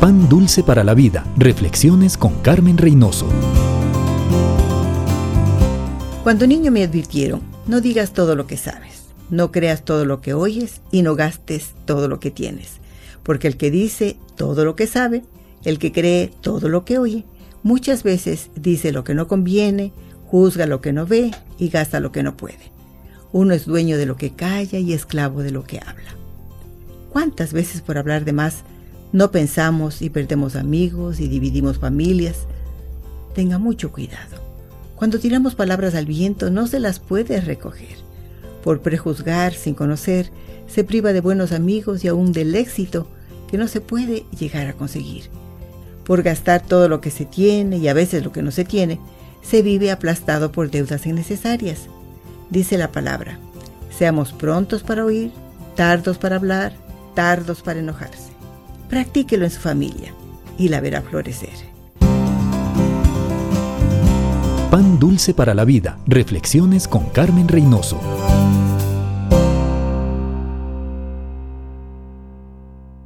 Pan Dulce para la Vida. Reflexiones con Carmen Reynoso. Cuando niño me advirtieron, no digas todo lo que sabes, no creas todo lo que oyes y no gastes todo lo que tienes. Porque el que dice todo lo que sabe, el que cree todo lo que oye, muchas veces dice lo que no conviene, juzga lo que no ve y gasta lo que no puede. Uno es dueño de lo que calla y esclavo de lo que habla. ¿Cuántas veces por hablar de más no pensamos y perdemos amigos y dividimos familias. Tenga mucho cuidado. Cuando tiramos palabras al viento no se las puede recoger. Por prejuzgar sin conocer, se priva de buenos amigos y aún del éxito que no se puede llegar a conseguir. Por gastar todo lo que se tiene y a veces lo que no se tiene, se vive aplastado por deudas innecesarias. Dice la palabra, seamos prontos para oír, tardos para hablar, tardos para enojarse. Practíquelo en su familia y la verá florecer. Pan dulce para la vida. Reflexiones con Carmen Reynoso.